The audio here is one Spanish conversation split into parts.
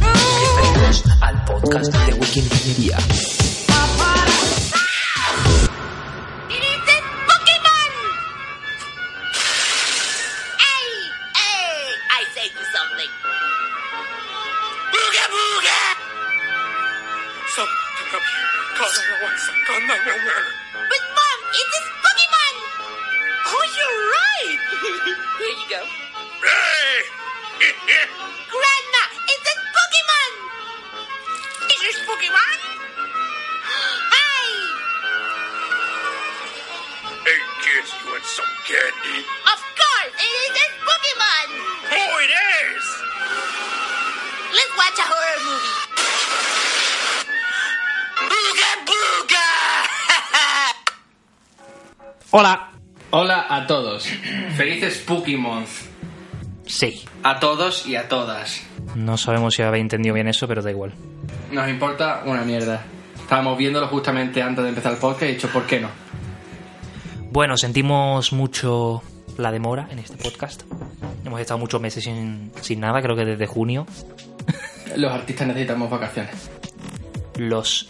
Bienvenidos al podcast de Wiki Hola. Hola a todos. Felices Month. Sí. A todos y a todas. No sabemos si habéis entendido bien eso, pero da igual. Nos importa una mierda. Estábamos viéndolo justamente antes de empezar el podcast y he dicho, ¿por qué no? Bueno, sentimos mucho la demora en este podcast. Hemos estado muchos meses sin, sin nada, creo que desde junio. Los artistas necesitamos vacaciones. Los,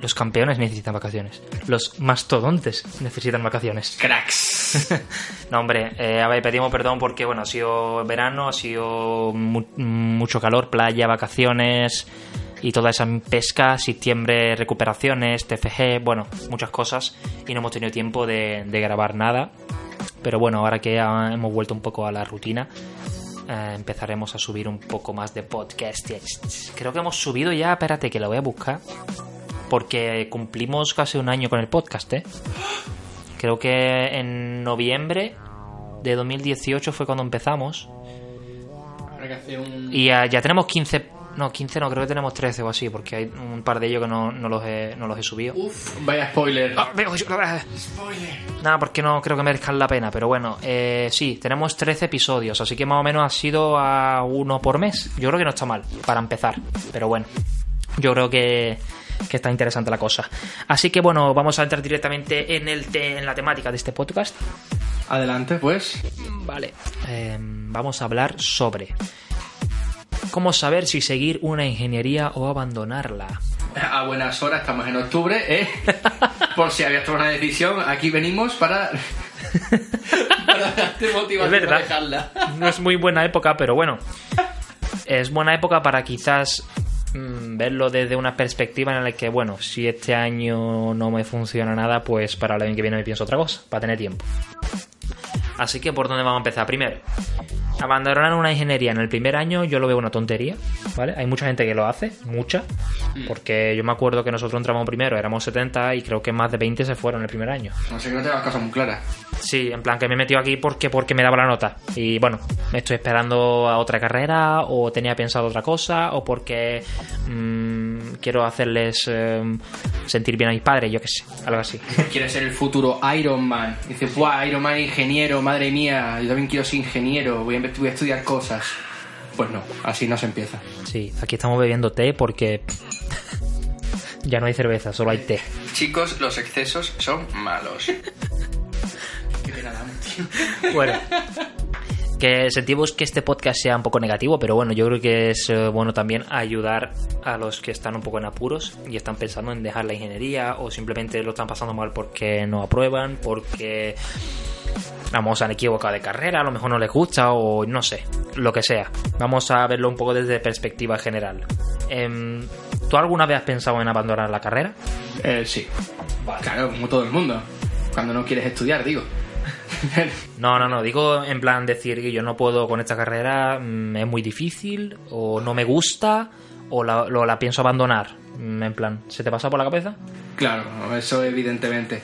los campeones necesitan vacaciones. Los mastodontes necesitan vacaciones. Cracks. No, hombre, eh, a ver, pedimos perdón porque, bueno, ha sido verano, ha sido mu- mucho calor, playa, vacaciones y toda esa pesca, septiembre, recuperaciones, TFG, bueno, muchas cosas y no hemos tenido tiempo de, de grabar nada. Pero bueno, ahora que ya hemos vuelto un poco a la rutina, eh, empezaremos a subir un poco más de podcast. Creo que hemos subido ya, espérate que lo voy a buscar, porque cumplimos casi un año con el podcast, ¿eh? Creo que en noviembre de 2018 fue cuando empezamos. Habrá que hacer un... Y ya, ya tenemos 15. No, 15 no, creo que tenemos 13 o así, porque hay un par de ellos que no, no los, he, no los he subido. Uf, vaya spoiler. Ah, veo, ah, Spoiler. Nada, porque no creo que merezcan la pena, pero bueno, eh, sí, tenemos 13 episodios, así que más o menos ha sido a uno por mes. Yo creo que no está mal, para empezar, pero bueno, yo creo que, que está interesante la cosa. Así que bueno, vamos a entrar directamente en, el te- en la temática de este podcast. Adelante, pues. Vale. Eh, vamos a hablar sobre cómo saber si seguir una ingeniería o abandonarla. A buenas horas, estamos en octubre, ¿eh? Por si habías tomado una decisión, aquí venimos para... para darte motivación Es verdad. para dejarla. No es muy buena época, pero bueno. Es buena época para quizás mm, verlo desde una perspectiva en la que, bueno, si este año no me funciona nada, pues para el año que viene me pienso otra cosa, para tener tiempo. Así que, ¿por dónde vamos a empezar? Primero, abandonar una ingeniería en el primer año yo lo veo una tontería, ¿vale? Hay mucha gente que lo hace, mucha, porque yo me acuerdo que nosotros entramos primero, éramos 70 y creo que más de 20 se fueron el primer año. No sé que no te las cosas muy claras. Sí, en plan que me he metido aquí porque, porque me daba la nota. Y bueno, me estoy esperando a otra carrera, o tenía pensado otra cosa, o porque mm, quiero hacerles eh, sentir bien a mis padres, yo qué sé, algo así. Quiere ser el futuro Iron Man. Dice, ¡buah, Iron Man ingeniero! Madre mía, yo también quiero ser ingeniero, voy a, voy a estudiar cosas. Pues no, así no se empieza. Sí, aquí estamos bebiendo té porque ya no hay cerveza, solo hay té. Chicos, los excesos son malos. Qué pena damos, tío. Bueno. Que sentimos que este podcast sea un poco negativo, pero bueno, yo creo que es eh, bueno también ayudar a los que están un poco en apuros y están pensando en dejar la ingeniería o simplemente lo están pasando mal porque no aprueban, porque vamos, han equivocado de carrera, a lo mejor no les gusta o no sé, lo que sea. Vamos a verlo un poco desde perspectiva general. Em, ¿Tú alguna vez has pensado en abandonar la carrera? Eh, sí. Claro, como todo el mundo. Cuando no quieres estudiar, digo. No, no, no, digo en plan decir que yo no puedo con esta carrera, mm, es muy difícil, o no me gusta, o la, lo- la pienso abandonar. Mm, En plan, ¿se te pasa por la cabeza? Claro, eso evidentemente.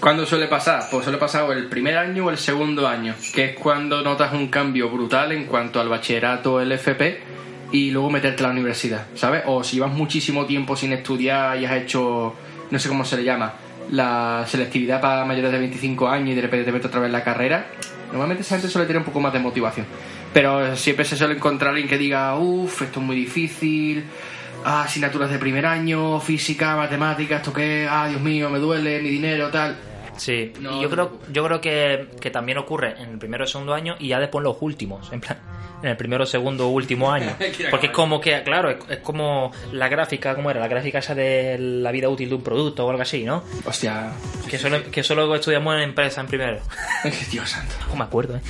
¿Cuándo suele pasar? Pues suele pasar el primer año o el segundo año, que es cuando notas un cambio brutal en cuanto al bachillerato, el FP, y luego meterte a la universidad, ¿sabes? O si llevas muchísimo tiempo sin estudiar y has hecho, no sé cómo se le llama, la selectividad para mayores de 25 años y de repente te otra vez la carrera, normalmente esa gente suele tener un poco más de motivación. Pero siempre se suele encontrar alguien que diga, uff, esto es muy difícil, ah, asignaturas de primer año, física, matemáticas, esto qué, ah, Dios mío, me duele, mi dinero, tal. Sí, No, y yo creo, yo creo que, que también ocurre en el primero y segundo año y ya después en los últimos, en plan, en el primero, segundo, último año. Porque es como que, claro, es, es como la gráfica, ¿cómo era? La gráfica esa de la vida útil de un producto o algo así, ¿no? Hostia, Que solo, que solo estudiamos en empresa en primero. Dios santo. No me acuerdo, ¿eh?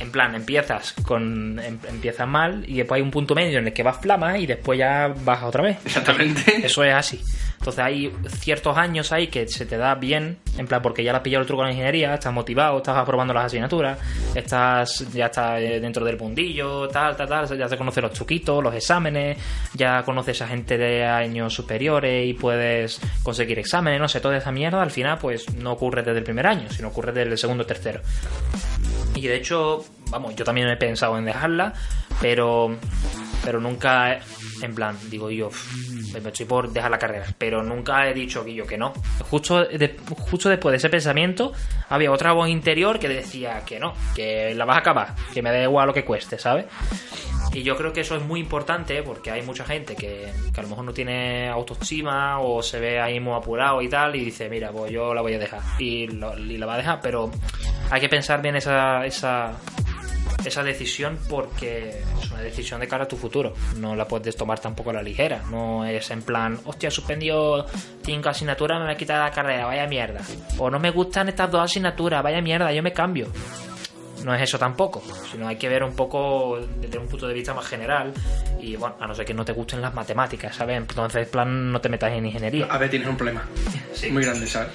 En plan, empiezas con em- empiezas mal y después hay un punto medio en el que vas flama y después ya bajas otra vez. Exactamente. Eso es así. Entonces hay ciertos años ahí que se te da bien, en plan, porque ya le has pillado el truco a la ingeniería, estás motivado, estás aprobando las asignaturas, estás ya estás eh, dentro del mundillo, tal, tal, tal, ya te conoces los truquitos, los exámenes, ya conoces a gente de años superiores y puedes conseguir exámenes, no sé, toda esa mierda al final pues no ocurre desde el primer año, sino ocurre desde el segundo o tercero. Y de hecho, vamos, yo también he pensado en dejarla, pero pero nunca, en plan, digo yo, "Uf, me estoy por dejar la carrera, pero nunca he dicho que yo que no. Justo, justo después de ese pensamiento, había otra voz interior que decía que no, que la vas a acabar, que me da igual lo que cueste, ¿sabes? Y yo creo que eso es muy importante porque hay mucha gente que, a lo mejor no tiene autoestima o se ve ahí muy apurado y tal y dice, mira, pues yo la voy a dejar y, la va a dejar, pero hay que pensar bien esa, esa decisión porque es una decisión de cara a tu futuro. No la puedes tomar tampoco a la ligera. No es en plan, hostia, he suspendido cinco asignaturas, me voy a quitar la carrera, vaya mierda. O no me gustan estas dos asignaturas, vaya mierda, yo me cambio. No es eso tampoco, sino hay que ver un poco desde un punto de vista más general. Y bueno, a no ser que no te gusten las matemáticas, ¿sabes? Entonces, en plan, no te metas en ingeniería. A ver, tienes un problema. Sí. Muy grande, ¿sabes?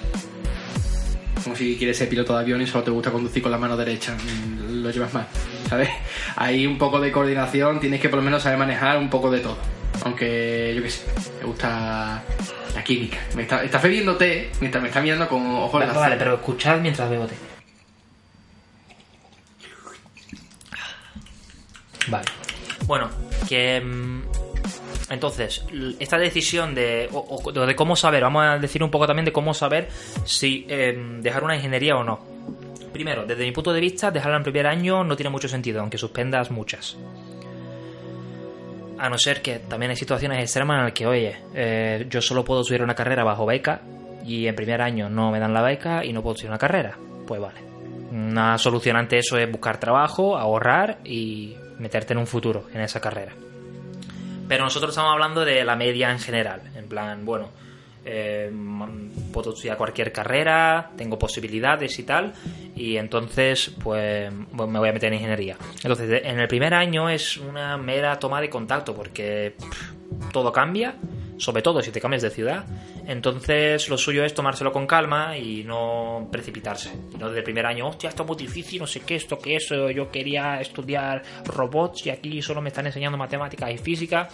Como si quieres ser piloto de avión y solo te gusta conducir con la mano derecha. Mm, Lo llevas mal, ¿sabes? Hay un poco de coordinación, tienes que por lo menos saber manejar un poco de todo. Aunque, yo qué sé, me gusta la química. Me está, está bebiendo té, me está, me está mirando con ojos de Vale, vale, pero escuchad mientras bebo té. Vale. Bueno, que. mm, Entonces, esta decisión de, o- o de cómo saber, vamos a decir un poco también de cómo saber si em, dejar una ingeniería o no. Primero, desde mi punto de vista, dejarla en primer año no tiene mucho sentido, aunque suspendas muchas. A no ser que también hay situaciones extremas en las que, oye, eh, yo solo puedo estudiar una carrera bajo beca y en primer año no me dan la beca y no puedo estudiar una carrera. Pues vale. Una solución ante eso es buscar trabajo, ahorrar y meterte en un futuro en esa carrera. Pero nosotros estamos hablando de la media en general. En plan, bueno, eh, puedo estudiar cualquier carrera, tengo posibilidades y tal, y entonces, pues, me voy a meter en ingeniería. Entonces, en el primer año es una mera toma de contacto, porque pff, todo cambia, sobre todo si te cambias de ciudad. Entonces, lo suyo es tomárselo con calma y no precipitarse. No desde el primer año, hostia, esto es muy difícil, no sé qué, esto qué es, yo quería estudiar robots y aquí solo me están enseñando matemáticas y física.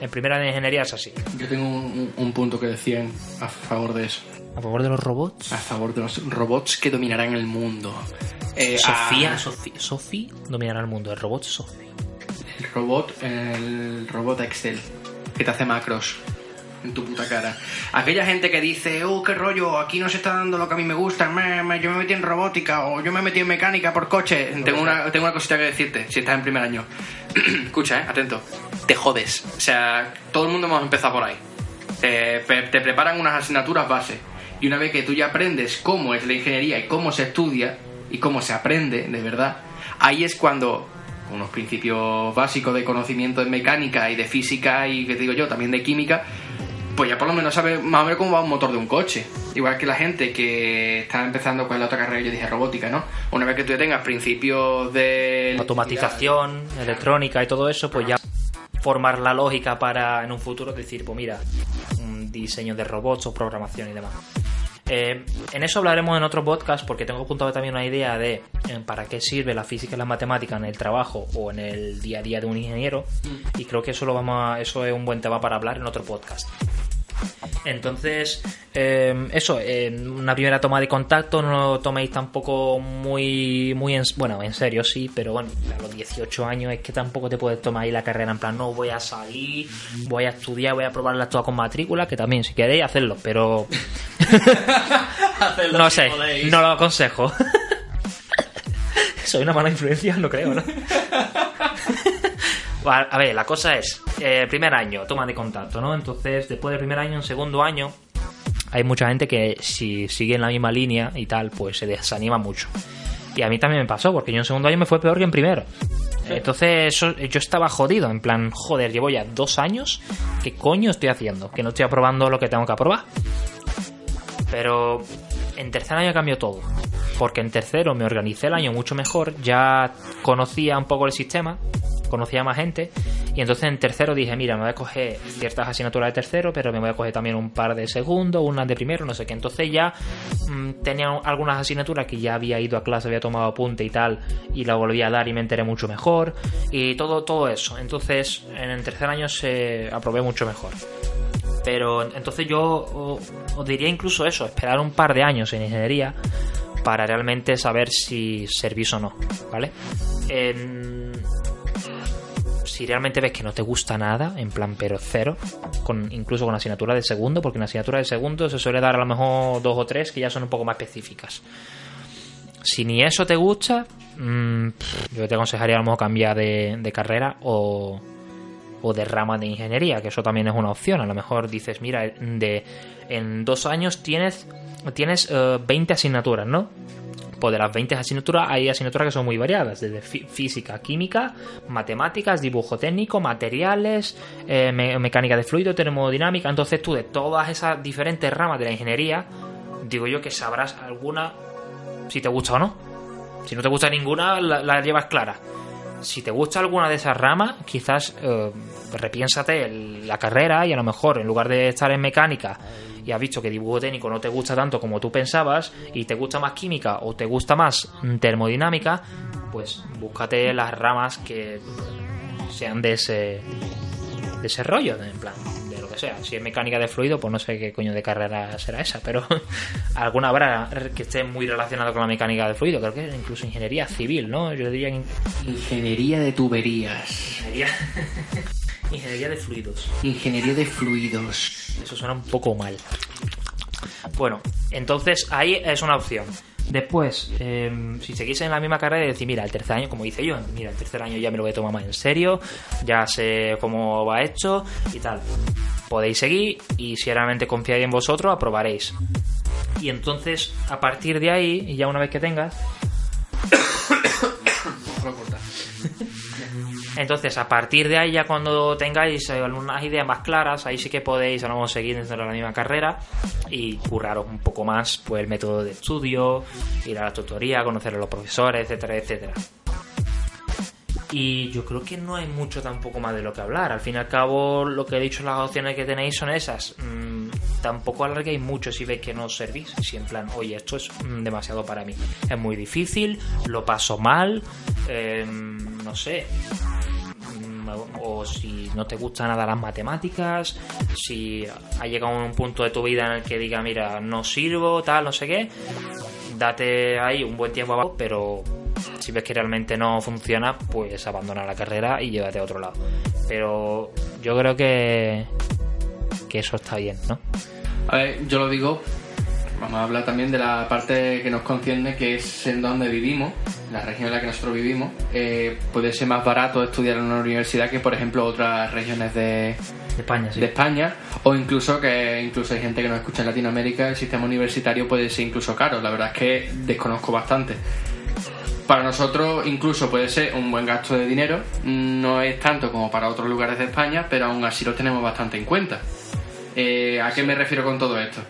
En primera de ingeniería es así. Yo tengo un, un punto que decían a favor de eso. ¿A favor de los robots? A favor de los robots que dominarán el mundo. Eh, Sofía, ah, Sofía, Sophie dominará el mundo. El robot Sophie. El robot, el robot Excel, que te hace macros en tu puta cara. Aquella gente que dice, oh, qué rollo, aquí no se está dando lo que a mí me gusta, me- me- yo me metí en robótica o yo me metí en mecánica por coche. Tengo una, tengo una cosita que decirte, si estás en primer año. Escucha, eh, atento. Te jodes. O sea, todo el mundo hemos empezado por ahí. Te, te preparan unas asignaturas base. Y una vez que tú ya aprendes cómo es la ingeniería y cómo se estudia y cómo se aprende, de verdad, ahí es cuando con unos principios básicos de conocimiento de mecánica y de física y, que digo yo, también de química, pues ya por lo menos sabes más o menos cómo va un motor de un coche. Igual que la gente que está empezando con la otra carrera, yo dije robótica, ¿no? Una vez que tú ya tengas principios de... Automatización, electrónica y todo eso, pues ya formar la lógica para en un futuro decir, pues mira, diseño de robots o programación y demás. Eh, en eso hablaremos en otro podcast porque tengo apuntado también una idea de eh, para qué sirve la física y la matemática en el trabajo o en el día a día de un ingeniero y creo que eso lo vamos a- eso es un buen tema para hablar en otro podcast. Entonces, eh, eso, una primera toma de contacto no lo toméis tampoco muy, muy en, bueno, en serio sí, pero bueno, a los 18 años es que tampoco te puedes tomar ahí la carrera en plan, no voy a salir, voy a estudiar, voy a probarla toda con matrícula, que también si queréis hacerlo, pero no sé, no lo aconsejo. Soy una mala influencia, no creo, ¿no? A ver, la cosa es, eh, primer año, toma de contacto, ¿no? Entonces, después del primer año, en segundo año, hay mucha gente que si sigue en la misma línea y tal, pues se desanima mucho. Y a mí también me pasó, porque yo en segundo año me fue peor que en primero. Entonces eso, yo estaba jodido, en plan, joder, llevo ya dos años, ¿qué coño estoy haciendo? Que no estoy aprobando lo que tengo que aprobar. Pero en tercer año cambió todo. Porque en tercero me organicé el año mucho mejor, ya conocía un poco el sistema, conocía más gente. Y entonces en tercero dije, mira, me voy a coger ciertas asignaturas de tercero, pero me voy a coger también un par de segundo, unas de primero, no sé qué. Entonces ya mm, tenía algunas asignaturas que ya había ido a clase, había tomado apunte y tal, y la volví a dar y me enteré mucho mejor. Y todo, todo eso. Entonces en el tercer año se aprobé mucho mejor. Pero entonces yo os diría incluso eso, esperar un par de años en ingeniería para realmente saber si servís o no, ¿vale? Si realmente ves que no te gusta nada, en plan pero cero, con, incluso con asignatura de segundo, porque en asignatura de segundo se suele dar a lo mejor dos o tres que ya son un poco más específicas. Si ni eso te gusta, mm, yo te aconsejaría a lo mejor cambiar de, carrera o, o de rama de ingeniería, que eso también es una opción. A lo mejor dices, mira, de, en dos años tienes, tienes eh, 20 asignaturas, ¿no? Pues de las 20 asignaturas hay asignaturas que son muy variadas, desde fí- física, química, matemáticas, dibujo técnico, materiales, eh, me- mecánica de fluido, termodinámica. Entonces tú de todas esas diferentes ramas de la ingeniería, digo yo que sabrás alguna si te gusta o no. Si no te gusta ninguna, la, llevas clara. Si te gusta alguna de esas ramas, quizás eh, repiénsate la carrera y a lo mejor en lugar de estar en mecánica y has visto que dibujo técnico no te gusta tanto como tú pensabas y te gusta más química o te gusta más mm, termodinámica, pues búscate las ramas que sean de ese de ese rollo, en plan, de lo que sea. Si es mecánica de fluido, pues no sé qué coño de carrera será esa, pero alguna habrá que esté muy relacionada con la mecánica de fluido. Creo que incluso ingeniería civil, ¿no? Yo diría in- Ingeniería de tuberías. ingeniería, ingeniería de fluidos. Ingeniería de fluidos. Eso suena un poco mal. Bueno, entonces ahí es una opción. Después, eh, si seguís en la misma carrera y decís, mira, el tercer año, como hice yo, mira, el tercer año ya me lo voy a tomar más en serio, ya sé cómo va hecho y tal. Podéis seguir y si realmente confiáis en vosotros, aprobaréis. Y entonces, a partir de ahí, y ya una vez que tengas, Entonces, a partir de ahí, ya cuando tengáis eh, algunas ideas más claras, ahí sí que podéis a lo mejor seguir dentro de la misma carrera y curraros un poco más pues, el método de estudio, ir a la tutoría, conocer a los profesores, etcétera, etcétera. Y yo creo que no hay mucho tampoco más de lo que hablar. Al fin y al cabo, lo que he dicho, las opciones que tenéis son esas. Mm, tampoco alarguéis mucho si veis que no os servís. Si en plan, oye, esto es mm, demasiado para mí. Es muy difícil, lo paso mal, eh, no sé. O si no te gustan nada las matemáticas, si ha llegado un punto de tu vida en el que diga, mira, no sirvo, tal, no sé qué, date ahí un buen tiempo abajo, pero si ves que realmente no funciona, pues abandona la carrera y llévate a otro lado. Pero yo creo que, que eso está bien, ¿no? A ver, yo lo digo, vamos a hablar también de la parte que nos concierne, que es en donde vivimos, la región en la que nosotros vivimos. Eh, puede ser más barato estudiar en una universidad que, por ejemplo, otras regiones de, De España, sí. de España, o incluso que incluso hay gente que nos escucha en Latinoamérica, el sistema universitario puede ser incluso caro. La verdad es que desconozco bastante. Para nosotros incluso puede ser un buen gasto de dinero, no es tanto como para otros lugares de España, pero aún así lo tenemos bastante en cuenta. Eh, ¿A qué me refiero con todo esto?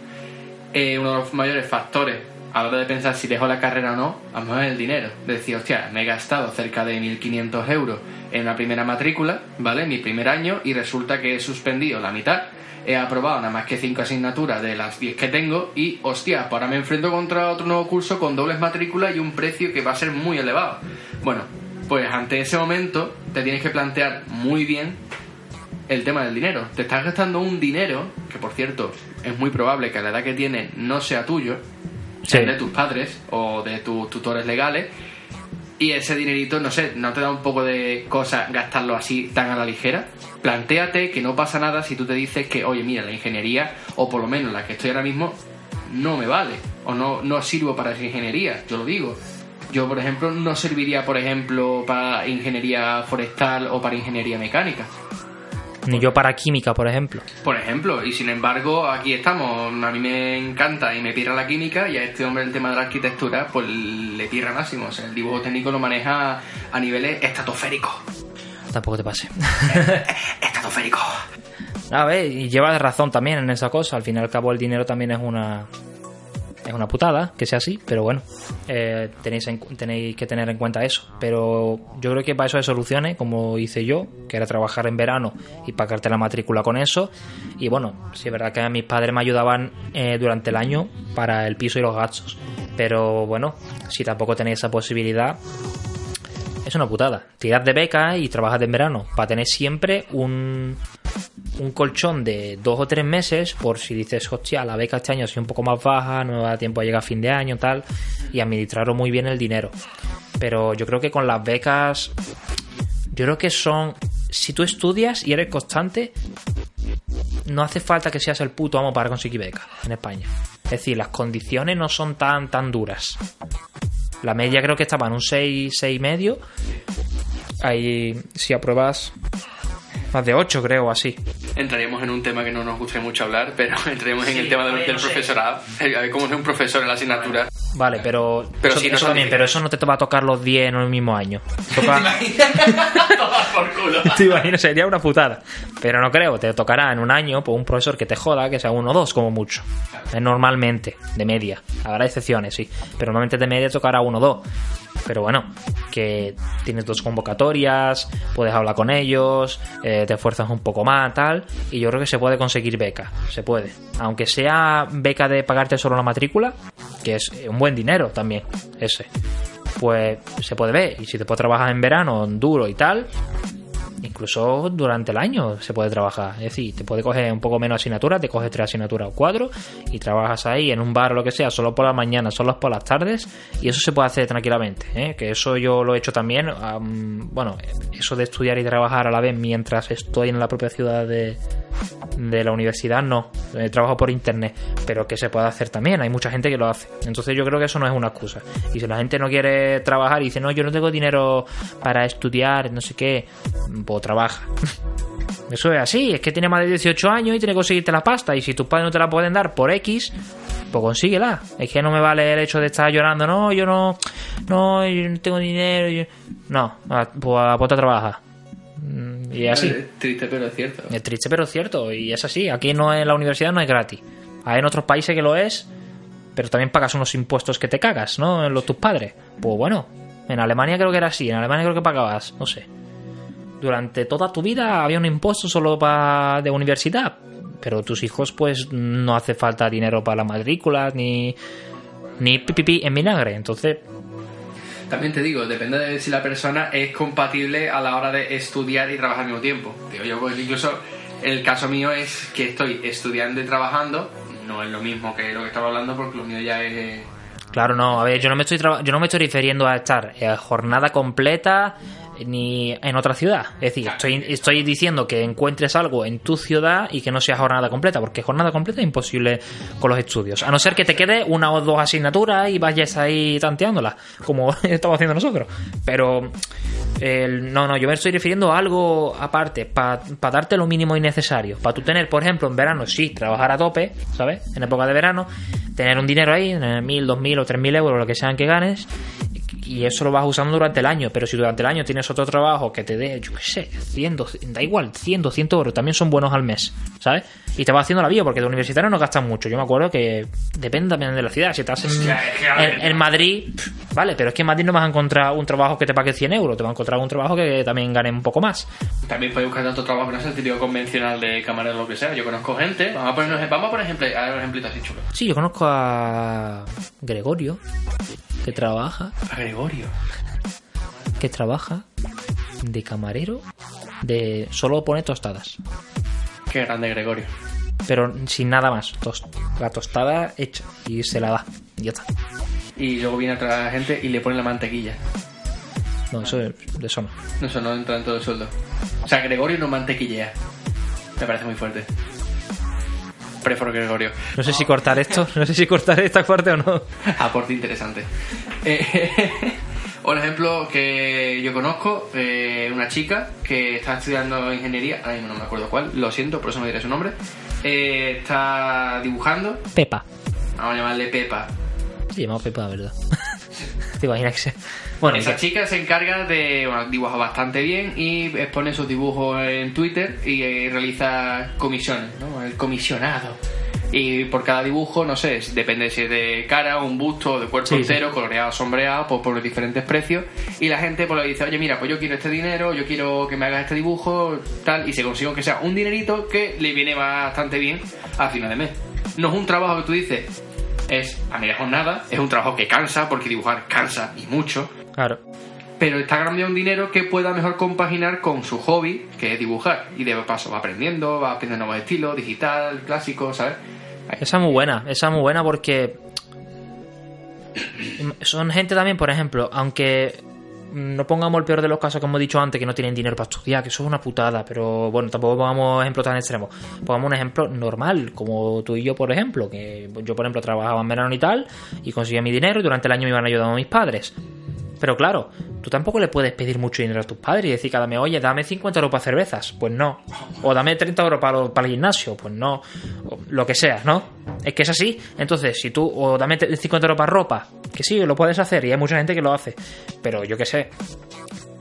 Uno de los mayores factores a la hora de pensar si dejo la carrera o no, a lo mejor es el dinero. De decir, hostia, me he gastado cerca de 1.500 euros en la primera matrícula, ¿vale? Mi primer año, y resulta que he suspendido la mitad. He aprobado nada más que 5 asignaturas de las 10 que tengo y, hostia, pues ahora me enfrento contra otro nuevo curso con dobles matrículas y un precio que va a ser muy elevado. Bueno, pues ante ese momento te tienes que plantear muy bien el tema del dinero. Te estás gastando un dinero, que por cierto es muy probable que a la edad que tienes no sea tuyo, Sí. sea de tus padres o de tus tutores legales, y ese dinerito, no sé, ¿no te da un poco de cosa gastarlo así tan a la ligera? Plantéate que no pasa nada si tú te dices que, oye, mira, la ingeniería, o por lo menos la que estoy ahora mismo, no me vale, o no, no sirvo para esa ingeniería, yo lo digo. Yo, por ejemplo, no serviría, por ejemplo, para ingeniería forestal o para ingeniería mecánica. Ni yo para química, por ejemplo. Por ejemplo, y sin embargo, aquí estamos. A mí me encanta y me pirra la química, y a este hombre el tema de la arquitectura, pues le pirra máximo. O sea, el dibujo técnico lo maneja a niveles estratosféricos. Tampoco te pase. Estratosféricos. A ver, y llevas razón también en esa cosa. Al fin y al cabo, el dinero también es una. Es una putada que sea así, pero bueno, eh, tenéis, en- tenéis que tener en cuenta eso. Pero yo creo que para eso hay soluciones, como hice yo, que era trabajar en verano y pagarte la matrícula con eso. Y bueno, sí es verdad que mis padres me ayudaban eh, durante el año para el piso y los gastos. Pero bueno, si tampoco tenéis esa posibilidad, es una putada. Tirad de beca y trabajad en verano para tener siempre un, un colchón de dos o tres meses por si dices, hostia, la beca este año ha sido un poco más baja, no me da tiempo a llegar a fin de año, tal, y administraros muy bien el dinero. Pero yo creo que con las becas, yo creo que son, si tú estudias y eres constante, no hace falta que seas el puto amo para conseguir beca en España. Es decir, las condiciones no son tan, tan duras. La media creo que estaba en un 6, 6 y medio. Ahí, si apruebas más de 8, creo, así. Entraríamos en un tema que no nos gusta mucho hablar, pero entraremos en el tema del, del profesorado. Eh, A ver cómo es un profesor en la asignatura. Vale, pero, Pero eso, si no eso también, pero eso no te va a tocar los 10 en el mismo año. Toca, por culo. te imaginas, sería una putada. Pero no creo, te tocará en un año pues, un profesor que te joda, que sea uno o dos como mucho. Normalmente, de media. Habrá excepciones, sí. Pero normalmente de media tocará uno o dos. Pero bueno, que tienes dos convocatorias, puedes hablar con ellos, eh, te esfuerzas un poco más, tal. Y yo creo que se puede conseguir beca, se puede. Aunque sea beca de pagarte solo la matrícula, que es un buen dinero también, ese. Pues se puede ver. Y si te puedes trabajar en verano, duro y tal, incluso durante el año se puede trabajar. Es decir, te puede coger un poco menos asignaturas, te coges tres asignaturas o cuatro y trabajas ahí en un bar o lo que sea, solo por la mañana, solo por las tardes y eso se puede hacer tranquilamente. ¿eh? Que eso yo lo he hecho también. am, bueno, eso de estudiar y trabajar a la vez mientras estoy en la propia ciudad de, de la universidad, no. Eh, trabajo por internet, pero que se puede hacer también. Hay mucha gente que lo hace. Entonces yo creo que eso no es una excusa. Y si la gente no quiere trabajar y dice, no, yo no tengo dinero para estudiar, no sé qué, pues trabaja. Eso es así, es que tiene más de 18 años y tiene que conseguirte la pasta. Y si tus padres no te la pueden dar por X, pues consíguela. Es que no me vale el hecho de estar llorando, no, yo no, no, yo no tengo dinero. yo-". No, pues ponte a trabajar. Mm, Y así. Es triste, pero es cierto. Es triste, pero es cierto. Y es así. Aquí no en la universidad no es gratis. Hay en otros países que lo es, pero también pagas unos impuestos que te cagas, ¿no? En los tus padres. Pues bueno, en Alemania creo que era así. En Alemania creo que pagabas, no sé. Durante toda tu vida había un impuesto solo para de universidad. Pero tus hijos, pues, no hace falta dinero para la matrícula, ni. ni pipipi en vinagre. Entonces, También te digo, depende de si la persona es compatible a la hora de estudiar y trabajar al mismo tiempo. Yo, pues, incluso el caso mío es que estoy estudiando y trabajando. No es lo mismo que lo que estaba hablando porque lo mío ya es... Claro, no, a ver, yo no me estoy yo no me estoy refiriendo a estar eh, jornada completa ni en otra ciudad. Es decir, estoy, estoy diciendo que encuentres algo en tu ciudad y que no sea jornada completa, porque jornada completa es imposible con los estudios. A no ser que te quede una o dos asignaturas y vayas ahí tanteándolas, como estamos haciendo nosotros. Pero no, no, yo me estoy refiriendo a algo aparte, para darte lo mínimo y necesario. Para tú tener, por ejemplo, en verano, sí, trabajar a tope, ¿sabes? En época de verano, tener un dinero ahí, en mil, dos mil o tres mil euros, lo que sean que ganes, y eso lo vas usando durante el año. Pero si durante el año tienes otro trabajo que te dé, yo qué sé, 100, 200, da igual, 100, 200 euros, también son buenos al mes, ¿sabes? Y te vas haciendo la vida, porque de universitario no gastas mucho. Yo me acuerdo que depende también de la ciudad. Si estás en, en- en Madrid, pff, vale, pero es que en Madrid no vas a encontrar un trabajo que te pague 100 euros, te vas a encontrar un trabajo que también gane un poco más. También puedes buscar tanto trabajo no es el típico convencional de camarero o lo que sea. Yo conozco gente, vamos a poner, vamos a poner ejemplo, a ver un ejemplito así chulo. Sí, yo conozco a Gregorio, que trabaja, A Gregorio. Que trabaja de camarero, de solo pone tostadas, Qué grande Gregorio. pero sin nada más, la tostada hecha y se la da, y ya está. Y luego viene otra gente y le pone la mantequilla. No, eso eso no. No, Eso no entra en todo el sueldo. O sea, Gregorio no mantequillea. Me parece muy fuerte. Prefiero Gregorio. No sé si cortar esto, no sé si cortar esta parte o no. Aporte interesante. Eh, un ejemplo que yo conozco, eh, una chica que está estudiando ingeniería, ahora mismo no me acuerdo cuál, lo siento, por eso no diré su nombre. Eh, está dibujando, Pepa. vamos a llamarle Pepa. Se llama Pepa, verdad. Te imaginas que se... Bueno, Esa que- chica se encarga de bueno, dibuja bastante bien y expone sus dibujos en Twitter y eh, realiza comisiones, ¿no? El comisionado. Y por cada dibujo, no sé, depende si es de cara, un busto, de cuerpo Sí, sí. entero, coloreado, sombreado, pues por los diferentes precios. Y la gente pues le dice, oye, mira, pues yo quiero este dinero, yo quiero que me hagas este dibujo, tal, y se consigue que sea un dinerito que le viene bastante bien a final de mes. No es un trabajo que tú dices, es a media jornada, es un trabajo que cansa, porque dibujar cansa y mucho Claro. Pero está ganando un dinero que pueda mejor compaginar con su hobby, que es dibujar. Y de paso va aprendiendo, va aprendiendo nuevos estilos, digital, clásico, ¿sabes? Esa es muy buena, esa es muy buena porque son gente también, por ejemplo, aunque no pongamos el peor de los casos que hemos dicho antes, que no tienen dinero para estudiar, que eso es una putada, pero bueno, tampoco pongamos ejemplos tan extremos. Pongamos un ejemplo normal, como tú y yo, por ejemplo, que yo, por ejemplo, trabajaba en verano y tal, y conseguía mi dinero y durante el año me iban ayudando mis padres. Pero claro, tú tampoco le puedes pedir mucho dinero a tus padres y decir cada mes, oye, dame 50 euros para cervezas. Pues no. O dame 30 euros para, lo- el gimnasio. Pues no. O lo que sea, ¿no? Es que es así. Entonces, si tú, o dame 50 euros para ropa, que sí, lo puedes hacer y hay mucha gente que lo hace. Pero yo qué sé.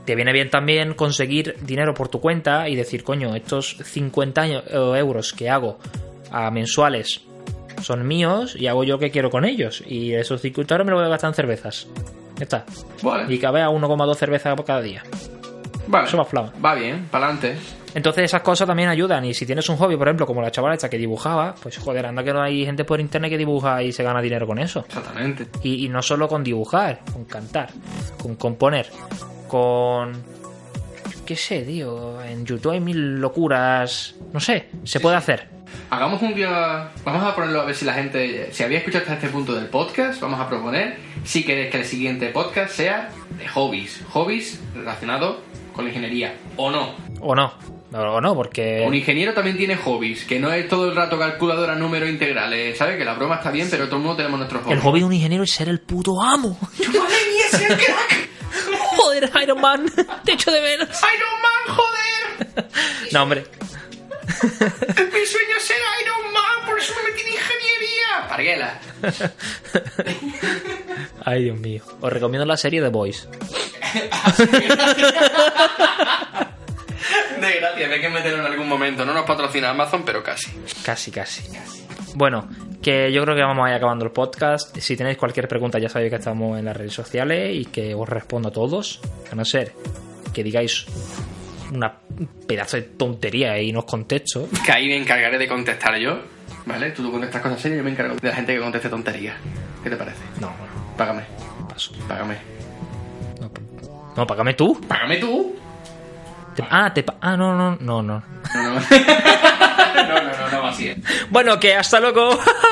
Te viene bien también conseguir dinero por tu cuenta y decir, coño, estos 50 año- eh, euros que hago a mensuales son míos y hago yo lo que quiero con ellos. Y esos 50 euros me los voy a gastar en cervezas. Está. Vale. Y cabe a 1,2 cervezas por cada día. Vale. Eso va. Va bien, para adelante. Entonces esas cosas también ayudan. Y si tienes un hobby, por ejemplo, como la chavala esta que dibujaba, pues joder, anda que no hay gente por internet que dibuja y se gana dinero con eso. Exactamente. Y, y no solo con dibujar, con cantar, con componer, con... ¿Qué sé, tío? En YouTube hay mil locuras... No sé, se puede hacer. Hagamos un día. Vamos a ponerlo a ver si la gente. Si había escuchado hasta este punto del podcast, vamos a proponer si queréis que el siguiente podcast sea de hobbies. Hobbies relacionados con la ingeniería. O no. O no. O no, porque... Un ingeniero también tiene hobbies, que no es todo el rato calculadora, números integrales, ¿sabes? Que la broma está bien, pero todo el mundo tenemos nuestros hobbies. El hobby de un ingeniero es ser el puto amo. ¡Madre mía, ese es el crack! Joder, Iron Man, te echo de menos. ¡Iron Man, joder! No, hombre. Mi sueño es ser Iron Man, por eso me metí en ingeniería. Parguela. Ay, Dios mío. Os recomiendo la serie The Boys. De gracia, hay que meterlo en algún momento. No nos patrocina Amazon, pero casi. Casi, casi. Bueno, que yo creo que vamos a ir acabando el podcast. Si tenéis cualquier pregunta, ya sabéis que estamos en las redes sociales y que os respondo a todos. A no ser que digáis una pedazo de tontería y no os contesto. Que ahí me encargaré de contestar yo. ¿Vale? Tú, tú contestas cosas serias, yo me encargo de la gente que conteste tonterías. ¿Qué te parece? No, bueno, Págame. paso. Págame. No, no págame tú. Págame tú. Te- ah, te ah, no, no, no, no. No, no. no, no, no, no, así es. Bueno, que hasta luego.